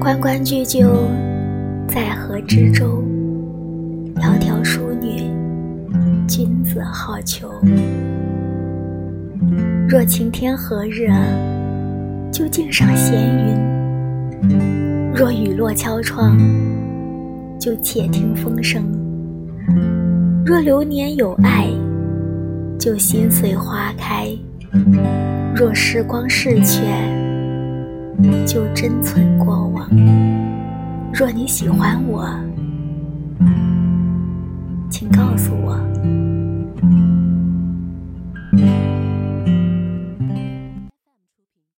关关雎鸠，在河之洲。窈窕淑女，君子好逑。若晴天何日，就径上闲云；若雨落敲窗，就且听风声。若流年有爱，就心随花开；若时光逝去，就珍存过往。若你喜欢我，请告诉我。